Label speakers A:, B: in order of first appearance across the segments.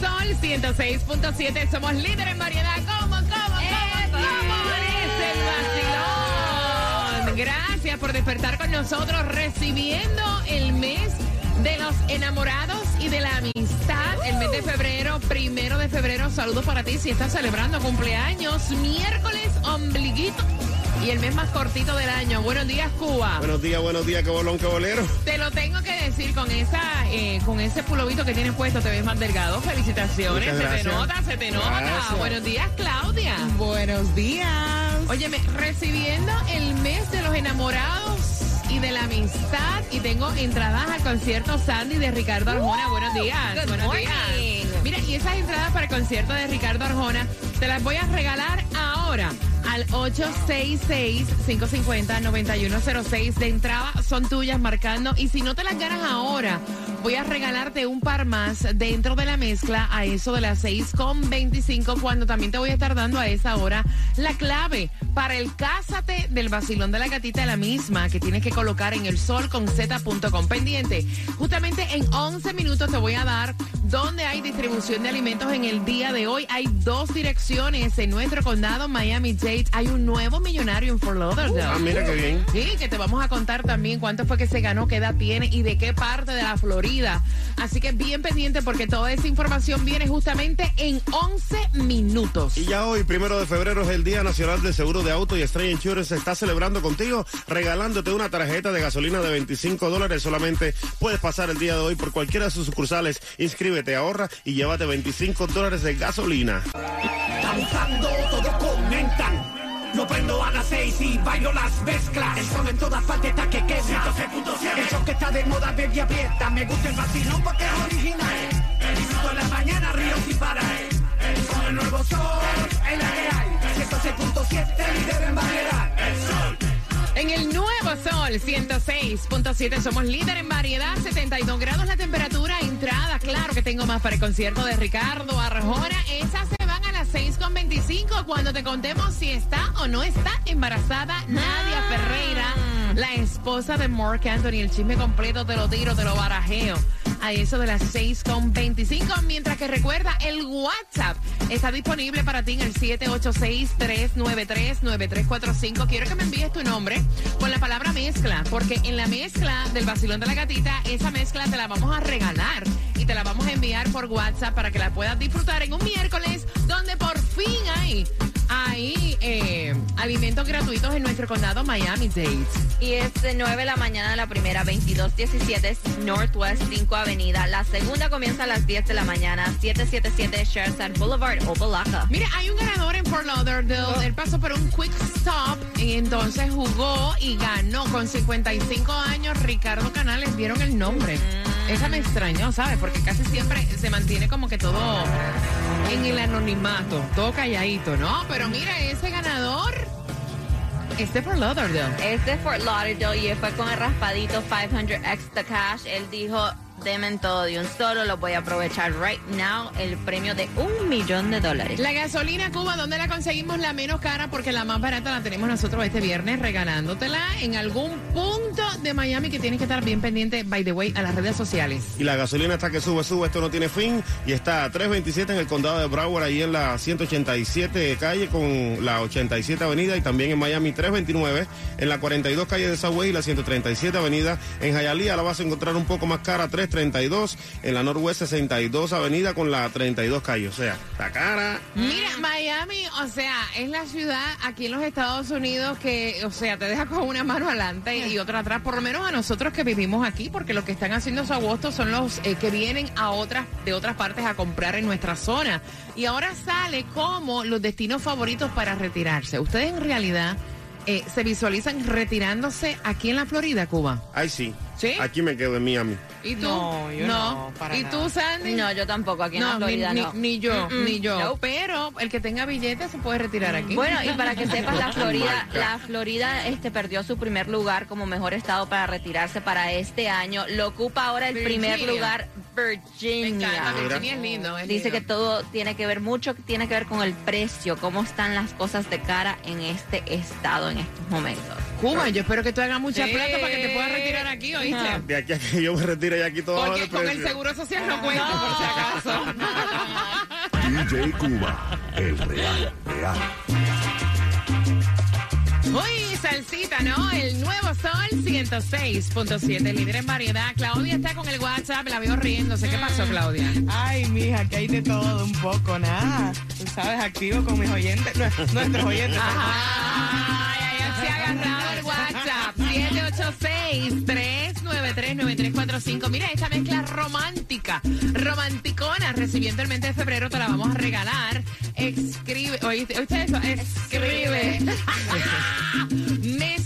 A: Sol 106.7 somos líderes en variedad. ¿Cómo, cómo, cómo, cómo es el vacilón? Gracias por despertar con nosotros recibiendo el mes de los enamorados y de la amistad. El mes de febrero, primero de febrero. Saludos para ti si estás celebrando cumpleaños. Miércoles, ombliguito. Y el mes más cortito del año. Buenos días, Cuba.
B: Buenos días, buenos días, qué bolón, qué bolero.
A: Te lo tengo que decir con esa, eh, con ese pulovito que tienes puesto, te ves más delgado. Felicitaciones, se te nota, se te nota.
B: Gracias.
A: Buenos días, Claudia.
C: Buenos días.
A: Óyeme, recibiendo el mes de los enamorados y de la amistad y tengo entradas al concierto Sandy de Ricardo Arjona. Buenos días.
C: good
A: buenos
C: morning.
A: días. Mira, y esas entradas para el concierto de Ricardo Arjona te las voy a regalar ahora al 866-550-9106 de entrada son tuyas marcando y si no te las ganas ahora voy a regalarte un par más dentro de la mezcla a eso de las 6 con 25 cuando también te voy a estar dando a esa hora la clave para el cásate del vacilón de la gatita la misma que tienes que colocar en el sol con z.com pendiente justamente en 11 minutos te voy a dar donde hay distribución de alimentos en el día de hoy hay dos direcciones en nuestro condado Miami-Dade hay un nuevo millonario en Fort Lauderdale
B: Ah, mira qué bien.
A: Sí, que te vamos a contar también cuánto fue que se ganó, qué edad tiene y de qué parte de la Florida. Así que bien pendiente porque toda esa información viene justamente en 11 minutos.
B: Y ya hoy, primero de febrero, es el Día Nacional del Seguro de Auto y Estrella Insurance se está celebrando contigo, regalándote una tarjeta de gasolina de 25 dólares. Solamente puedes pasar el día de hoy por cualquiera de sus sucursales. Inscríbete, ahorra y llévate 25 dólares de gasolina.
D: Abusando, todos comentan. Lo prendo a las seis y bailo las mezclas. El son en todas partes está que quema. El show que está de moda, baby, aprieta. Me gusta el vacilón porque es original. Disfruto en la mañana, río sin parar. Con el nuevo sol, es la que hay. 106.7, líder en variedad. El sol.
A: En el nuevo sol 106.7 somos líder en variedad, 72 grados la temperatura, entrada, claro que tengo más para el concierto de Ricardo Arjona, esas 6.25 cuando te contemos si está o no está embarazada Nadia Ferreira, la esposa de Mark Anthony, el chisme completo te lo tiro, te lo barajeo. A eso de las 6.25, mientras que recuerda, el WhatsApp está disponible para ti en el 786-393-9345. Quiero que me envíes tu nombre con la palabra mezcla, porque en la mezcla del vacilón de la gatita, esa mezcla te la vamos a regalar y te la vamos a enviar por WhatsApp para que la puedas disfrutar en un miércoles donde por fin hay, hay eh, alimentos gratuitos en nuestro condado Miami-Dade.
C: Y es de 9 de la mañana la primera, 2217 Northwest 5 Avenida. La segunda comienza a las 10 de la mañana, 777 Shersand Boulevard, Opalaca.
A: Mira, hay un ganador en Fort Lauderdale. Él pasó por un quick stop y entonces jugó y ganó con 55 años. Ricardo Canales, vieron el nombre. Esa me extrañó, ¿sabes? Porque casi siempre se mantiene como que todo en el anonimato, todo calladito, ¿no? Pero mira, ese ganador es de Fort Lauderdale.
C: Es de Fort Lauderdale y fue con el raspadito 500 extra cash. Él dijo, Demen todo de un solo, lo voy a aprovechar right now, el premio de un millón de dólares.
A: La gasolina Cuba, ¿dónde la conseguimos la menos cara? Porque la más barata la tenemos nosotros este viernes regalándotela en algún punto de Miami que tienes que estar bien pendiente, by the way, a las redes sociales.
B: Y la gasolina está que sube, sube, esto no tiene fin. Y está a 327 en el condado de Broward, ahí en la 187 calle con la 87 avenida. Y también en Miami 329 en la 42 calle de Subway y la 137 avenida. En Hialeah la vas a encontrar un poco más cara, 3 32, en la Norwest 62 Avenida con la 32 calle. O sea, está cara.
A: Mira, Miami, o sea, es la ciudad aquí en los Estados Unidos que, o sea, te deja con una mano adelante y otra atrás, por lo menos a nosotros que vivimos aquí, porque los que están haciendo su agosto son los eh, que vienen a otras, de otras partes a comprar en nuestra zona. Y ahora sale como los destinos favoritos para retirarse. Ustedes en realidad eh, se visualizan retirándose aquí en la Florida, Cuba.
B: Ay, sí.
A: ¿Sí?
B: Aquí me quedo en Miami.
A: ¿Y tú?
E: No, yo no, para
A: ¿Y
E: nada.
A: tú, Sandy?
C: No, yo tampoco, aquí en la
A: No, ni,
C: Florida
A: ni-
C: no.
A: ni yo, ni yo. Pero el que tenga billetes se puede retirar aquí.
C: Bueno, y para que sepas, la Florida, la Florida este, perdió su primer lugar como mejor estado para retirarse para este año. Lo ocupa ahora el primer
A: Virginia.
C: lugar
A: Me encanta,
C: Virginia.
A: Virginia es lindo. es
C: Dice que todo tiene que ver mucho, tiene que ver con el precio, cómo están las cosas de cara en este estado en estos momentos.
A: Cuba, yo espero que tú hagas mucha
E: Sí.
A: plata para que te puedas retirar aquí, ¿oíste?
C: Ajá.
B: De aquí a que yo me retire ya aquí todo
A: Porque con el seguro social no cuento, por si acaso.
F: DJ Cuba, el real, real.
A: Uy, salsita, ¿no? El nuevo sol 106.7, líder en variedad. Claudia está con el WhatsApp, la veo riéndose. ¿Qué pasó, Claudia?
E: Ay, mija, que hay de todo un poco, nada. Tú sabes, activo con mis oyentes, nue- nuestros oyentes.
A: Ha agarrado el WhatsApp 786-393-9345. Mira, esta mezcla romántica, romanticona, recibiendo el mes de febrero, te la vamos a regalar. Escribe, oíste, ¿oíste eso? Escribe.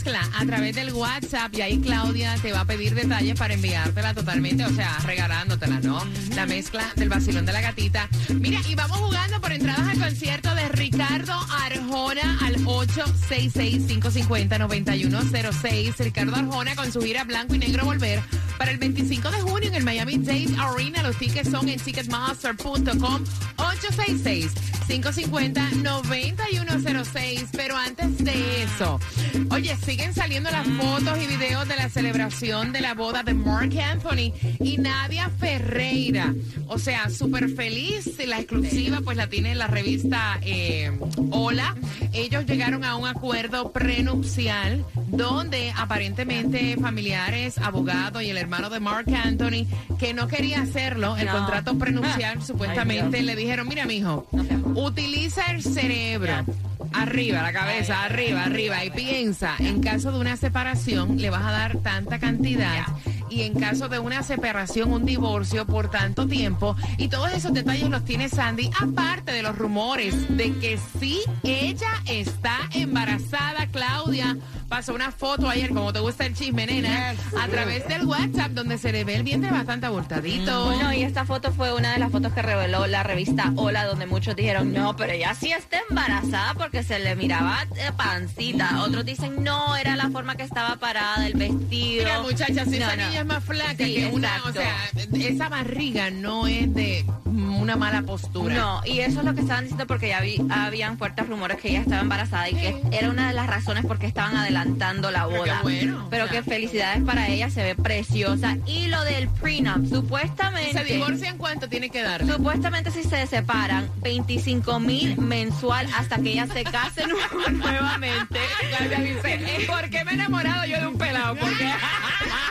A: Mezcla a través del WhatsApp y ahí Claudia te va a pedir detalles para enviártela totalmente, o sea, regalándotela, ¿no? La mezcla del vacilón de la gatita. Mira, y vamos jugando por entradas al concierto de Ricardo Arjona al 866-550-9106. Ricardo Arjona con su gira Blanco y Negro Volver para el 25 de junio en el Miami Dade Arena. Los tickets son en ticketmaster.com 866-550-9106. Pero antes de eso, oye, siguen saliendo las fotos y videos de la celebración de la boda de Mark Anthony y Nadia Ferreira. O sea, súper feliz. La exclusiva pues la tiene la revista eh, Hola. Ellos llegaron a un acuerdo prenupcial donde aparentemente familiares, abogados y el hermano de Mark Anthony que no quería hacerlo, el
C: No.
A: contrato prenupcial supuestamente
C: Dios.
A: le dijeron, mira mijo,
C: No seas mal.
A: utiliza el cerebro. Arriba, la cabeza, arriba, arriba. Y piensa, en caso de una separación, le vas a dar tanta cantidad. Y en caso de una separación, un divorcio por tanto tiempo. Y todos esos detalles los tiene Sandy, aparte de los rumores de que sí, ella está embarazada, Claudia. Pasó una foto ayer, como te gusta el chisme, nena, a través del WhatsApp, donde se le ve el vientre bastante abultadito.
C: Bueno, y esta foto fue una de las fotos que reveló la revista Hola, donde muchos dijeron, no, pero ella sí está embarazada porque se le miraba eh, pancita. Otros dicen, no, era la forma que estaba parada, el vestido.
A: Mira, muchachas, si
C: No,
A: esa
C: no.
A: niña es más flaca
C: Sí,
A: que una, o
C: exacto.
A: sea, esa barriga no es de una mala postura.
C: No, y eso es lo que estaban diciendo porque ya vi- habían fuertes rumores que ella estaba embarazada y que era una de las razones por qué estaban adelantando la
A: Pero qué
C: boda.
A: bueno,
C: Pero
A: o sea.
C: que felicidades para ella, se ve preciosa. Y lo del prenup,
A: Si
C: supuestamente...
A: se divorcian, ¿cuánto tiene que darle?
C: Supuestamente si se separan, 25 mil mensual hasta que ella se case nu- nuevamente.
A: Dice, ¿por qué me he enamorado yo de un pelado? Porque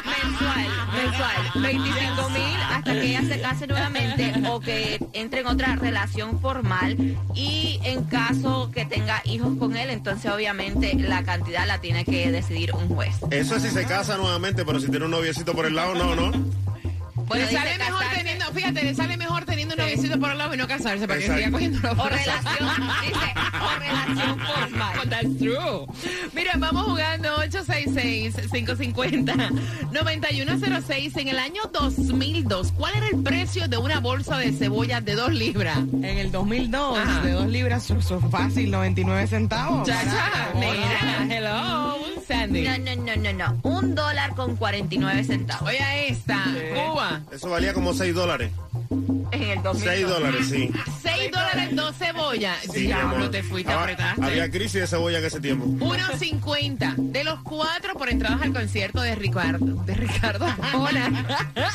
C: Mensual, mensual. 25 mil hasta que ella se case nuevamente o que entre en otra relación formal. Y en caso que tenga hijos con él, entonces obviamente la cantidad la tiene que decidir un juez.
B: Eso es si se casa nuevamente, pero si tiene un noviecito por el lado, no, no.
C: Bueno,
A: le sale mejor
C: casarse
A: teniendo, fíjate, le sale mejor teniendo un noviecito por el lado y no casarse para que
B: Exacto.
A: siga cogiendo los
C: O relación, dice, o relación formal.
A: That's true. Mira, vamos jugando 866-550-9106 en el año 2002. ¿Cuál era el precio de una bolsa de cebolla de dos libras?
E: En el 2002,
A: Ajá.
E: de dos libras, eso es fácil, 99 centavos.
A: Chacha,
E: barato.
A: mira, hello, Sandy.
C: No, no, no, no, no. Un dólar con 49 centavos.
A: Oye esta, Cuba.
B: Eso valía como 6 dólares.
C: En el 2002.
B: 6 dólares, sí.
A: 6 6 dólares, dos cebollas.
B: Sí,
A: Diablo, te fuiste,
B: Estaba-
A: apretaste.
B: Había crisis de cebolla en ese tiempo.
A: 1.50 de los cuatro por entradas al concierto de Ricardo, de Ricardo Arjona.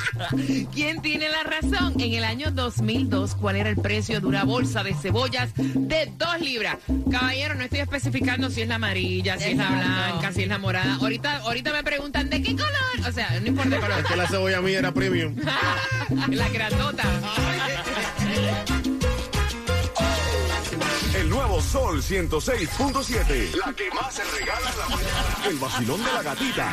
A: ¿Quién tiene la razón? En el año 2002, ¿cuál era el precio de una bolsa de cebollas de 2 libras? Caballero, no estoy especificando si es la amarilla, si es la blanca, si es la morada. Ahorita, ahorita me preguntan, ¿de qué color? O sea, no importa el color.
B: Es que la cebolla mía era premium.
A: la grandota.
F: El nuevo Sol 106.7. La que más se regala en la mañana. El vacilón de la gatita.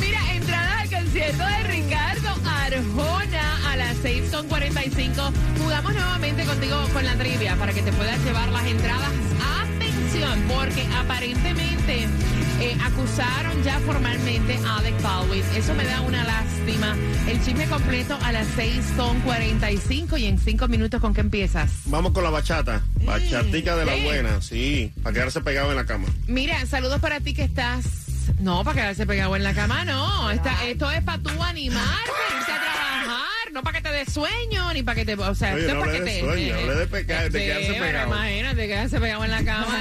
A: Mira, entrada al concierto de Ricardo Arjona a las 6.45. Jugamos nuevamente contigo con la trivia para que te puedas llevar las entradas. Atención, porque aparentemente eh, acusaron ya formalmente a Alec Baldwin. Eso me da una lástima. El chisme completo a las 6.45 y en 5 minutos con qué empiezas.
B: Vamos con la bachata. Bachatica de la buena, sí. Para quedarse pegado en la cama.
A: Mira, saludos para ti que estás. No, para quedarse pegado en la cama, no. Esta- esto es para tú animarte, irte a trabajar. No para que te dé sueño, ni para que te. O sea,
B: Oye,
A: esto
B: no
A: es para que
B: de
A: te.
B: sueño, hablé de peca- de
A: Sí,
B: quedarse
A: pero
B: pegado.
A: Imagínate, quedarse pegado en la cama.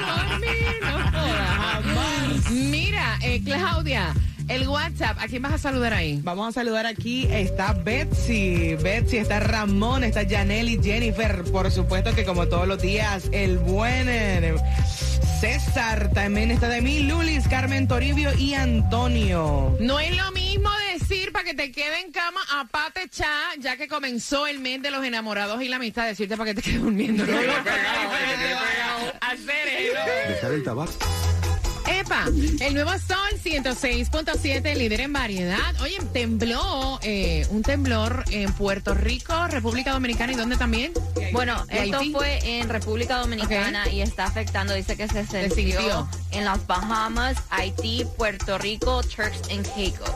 A: No, dormir, no. Mira, eh, Claudia, el WhatsApp, ¿a quién vas a saludar ahí?
E: Vamos a saludar aquí. Está Betsy. Betsy, está Ramón, está Janelle y Jennifer. Por supuesto que como todos los días, el buen eh, César también está de mí. Lulis, Carmen Toribio y Antonio.
A: No es lo mismo decir para que te quede en cama a pate cha, ya que comenzó el mes de los enamorados y la amistad, decirte para que te quedes durmiendo. No, Hacer eso.
F: Dejar el tabaco.
A: Epa, el nuevo Sol 106.7, líder en variedad. Oye, tembló eh, un temblor en Puerto Rico, República Dominicana y dónde también?
C: Bueno,
A: ¿Y
C: esto
A: Haití?
C: fue en República Dominicana y está afectando, dice que se
A: sintió.
C: sintió en las Bahamas, Haití, Puerto Rico, Turks and Caicos.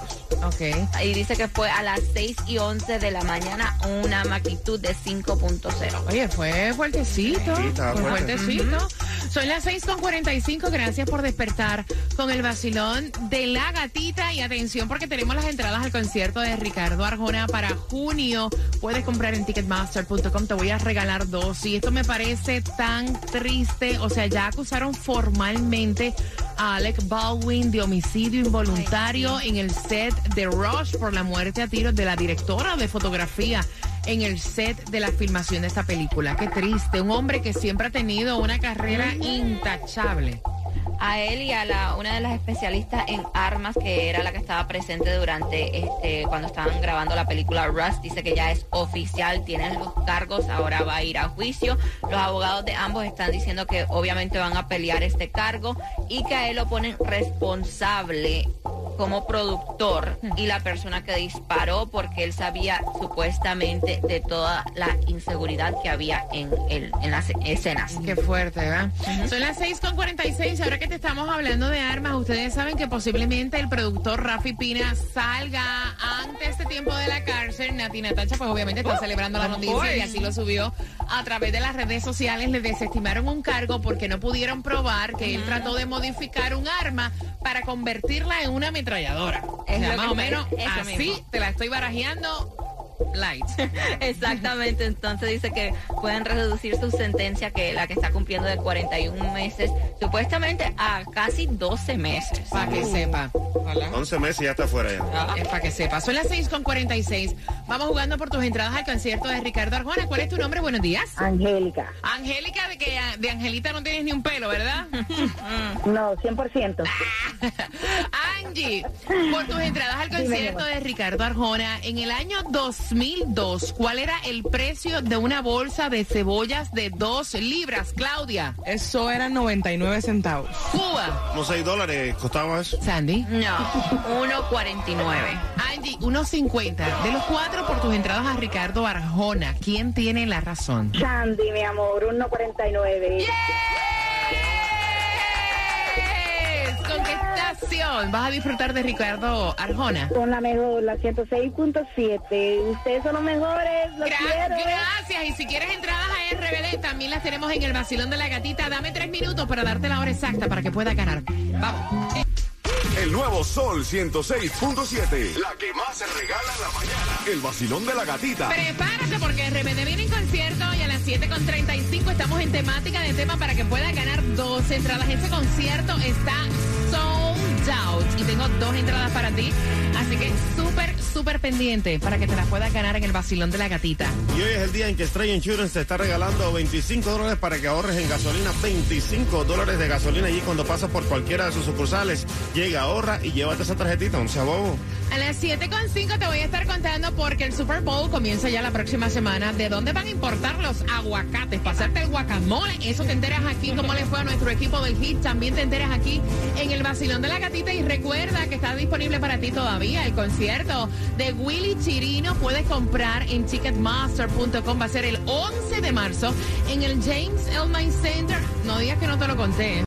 A: Ok.
C: Y dice que fue a las 6 y 11 de la mañana, una magnitud de 5.0.
A: Oye, fue fuertecito.
B: Sí,
A: fue
B: fuerte.
A: fuertecito. Son las 6.45. Gracias por despertar con el vacilón de la gatita. Y atención, porque tenemos las entradas al concierto de Ricardo Arjona para junio. Puedes comprar en ticketmaster.com. Te voy a regalar dos. Y esto me parece tan triste. O sea, ya acusaron formalmente a Alec Baldwin de homicidio involuntario en el set de Rush por la muerte a tiros de la directora de fotografía en el set de la filmación de esta película. Qué triste, un hombre que siempre ha tenido una carrera intachable.
C: a él y a la, una de las especialistas en armas que era la que estaba presente durante este cuando estaban grabando la película Rust dice que ya es oficial tienen los cargos ahora va a ir a juicio los abogados de ambos están diciendo que obviamente van a pelear este cargo y que a él lo ponen responsable como productor y la persona que disparó porque él sabía supuestamente de toda la inseguridad que había en, el, en las escenas.
A: Qué fuerte, ¿verdad? Son las 6.46, ahora que te estamos hablando de armas, ustedes saben que posiblemente el productor Rafi Pina salga antes de tiempo de la cárcel. Nati Natacha, pues obviamente está celebrando la noticia y así lo subió a través de las redes sociales. Le desestimaron un cargo porque no pudieron probar que él trató de modificar un arma para convertirla en una ametralladora. O sea, más o
C: me-
A: menos así
C: mismo.
A: te la estoy barajeando light.
C: Exactamente, entonces dice que pueden reducir su sentencia, que la que está cumpliendo de 41 meses, supuestamente a casi 12 meses.
A: Para que sepa.
B: 11 meses y ya está fuera ya.
A: Es para que sepa. Son las 6 con 46. Vamos jugando por tus entradas al concierto de Ricardo Arjona. ¿Cuál es tu nombre? Buenos días.
G: Angélica.
A: Angélica, de que de Angelita no tienes ni un pelo, ¿verdad?
G: No, 100%.
A: Angie, por tus entradas al concierto de Ricardo Arjona, en el año 2002, ¿cuál era el precio de una bolsa de cebollas de 2 libras, Claudia?
E: Eso era 99 centavos.
A: Cuba.
B: Como 6 dólares costaba eso.
A: Sandy.
C: No, 1.49.
A: Angie, 1.50. De los cuatro por tus entradas a Ricardo Arjona, ¿quién tiene la razón?
G: Sandy, mi amor, 1.49.
A: Yes. Estación vas a disfrutar de Ricardo Arjona?
G: Con la mejor, la 106.7. Ustedes son los mejores, los
A: Gra-
G: quiero.
A: gracias. Y si quieres entradas a RBD, también las tenemos en el vacilón de la gatita. Dame tres minutos para darte la hora exacta para que puedas ganar. Vamos.
F: El nuevo Sol 106.7. La que más se regala en la mañana. El vacilón de la gatita.
A: Prepárate porque RBD viene en concierto y a las 7.35 estamos en temática de tema para que puedas ganar dos entradas. Ese concierto está y tengo dos entradas para ti. Así que súper, súper pendiente para que te las puedas ganar en el vacilón de la gatita.
B: Y hoy es el día en que Stray Insurance te está regalando 25 dólares para que ahorres en gasolina. 25 dólares de gasolina allí cuando pasas por cualquiera de sus sucursales. Llega, ahorra y llévate esa tarjetita, sea bobo.
A: A las 7.5 te voy a estar contando porque el Super Bowl comienza ya la próxima semana. ¿De dónde van a importar los aguacates? Para hacerte el guacamole. Eso te enteras aquí. ¿Cómo le fue a nuestro equipo del HIT? También te enteras aquí en el vacilón de la gatita. Y recuerda que está disponible para ti todavía el concierto de Willy Chirino. Puedes comprar en ticketmaster.com. Va a ser el 11 de marzo en el James Elmine Center. No digas que no te lo conté.